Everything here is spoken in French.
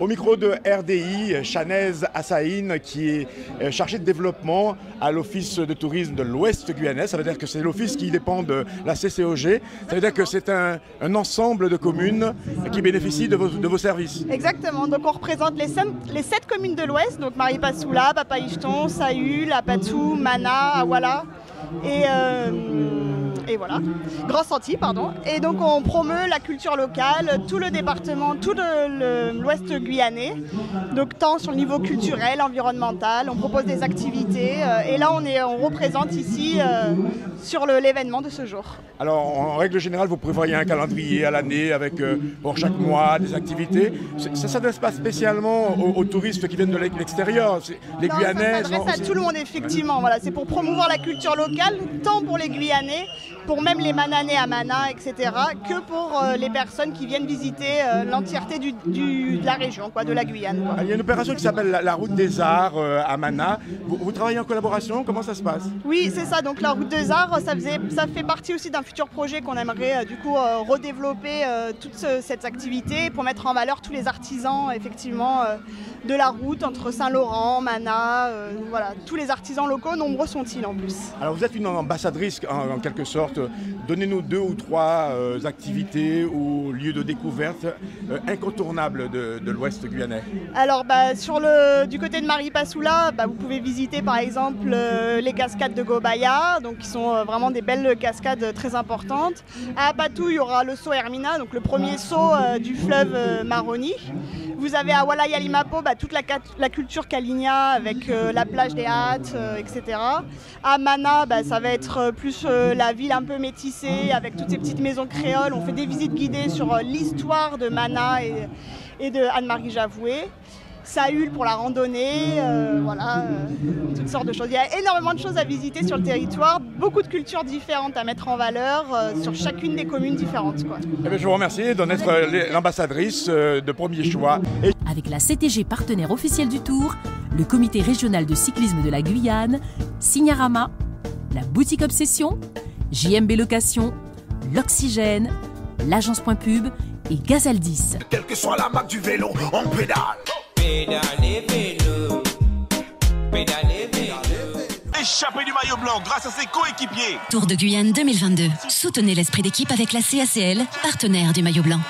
Au micro de RDI, Chanez Assaïn, qui est euh, chargé de développement à l'Office de tourisme de l'Ouest guyanais. Ça veut dire que c'est l'office qui dépend de la CCOG. Ça veut dire que c'est un, ensemble de communes qui bénéficient de vos, services. Exactement. Donc on représente les, sept communes de l'Ouest, donc Maripasoula, Papaïchton, Saül, Apatou, Mana, Awala. Et. Euh, et voilà, Grand Sentier, pardon. Et donc on promeut la culture locale, tout le département, tout l'ouest guyanais, donc tant sur le niveau culturel, environnemental, on propose des activités, euh, et là on, est, on représente ici euh, sur l'événement de ce jour. Alors en règle générale, vous prévoyez un calendrier à l'année avec euh, pour chaque mois des activités. Ça ne s'adresse pas spécialement aux, touristes qui viennent de l'extérieur, les Guyanais. Ça s'adresse à tout le monde effectivement. Voilà, c'est pour promouvoir la culture locale, tant pour les Guyanais pour même les Mananais à Mana, etc., que pour euh, les personnes qui viennent visiter euh, l'entièreté de la région, quoi, de la Guyane. Il y a une opération qui s'appelle la, route des arts euh, à Mana. Vous, travaillez en collaboration? Comment ça se passe? Oui, c'est ça. Donc la route des arts, ça, faisait, ça fait partie aussi d'un futur projet qu'on aimerait du coup redévelopper toute cette activité pour mettre en valeur tous les artisans, effectivement, de la route entre Saint-Laurent, Mana, voilà, tous les artisans locaux, nombreux sont-ils en plus. Alors vous êtes une ambassadrice en quelque sorte Donnez-nous deux ou trois euh, activités ou lieux de découverte euh, incontournables de, l'Ouest guyanais. Alors, bah, sur le, du côté de Maripasoula, bah, vous pouvez visiter par exemple euh, les cascades de Gobaya, donc qui sont vraiment des belles cascades très importantes. À Apatou, il y aura le saut Hermina, donc le premier saut du fleuve Maroni. Vous avez à Wala Yalimapo bah, toute la, culture Kalinia avec la plage des hâtes, etc. À Mana, bah, ça va être plus la ville un peu métissée avec toutes ces petites maisons créoles. On fait des visites guidées sur euh, l'histoire de Mana et, et de Anne-Marie Javoué. Saül pour la randonnée, euh, voilà, euh, toutes sortes de choses. Il y a énormément de choses à visiter sur le territoire, beaucoup de cultures différentes à mettre en valeur sur chacune des communes différentes. Quoi. Eh je vous remercie d'en être l'ambassadrice de premier choix. Avec la CTG partenaire officielle du Tour, le comité régional de cyclisme de la Guyane, Signarama, la boutique Obsession, JMB Location, L'Oxygène, l'agence Point Pub et Gazaldis. Quelle que soit la marque du vélo, on pédale. Pédale vélo. Pédale vélo. Échappé du maillot blanc grâce à ses coéquipiers. Tour de Guyane 2022. Soutenez l'esprit d'équipe avec la CACL, partenaire du maillot blanc.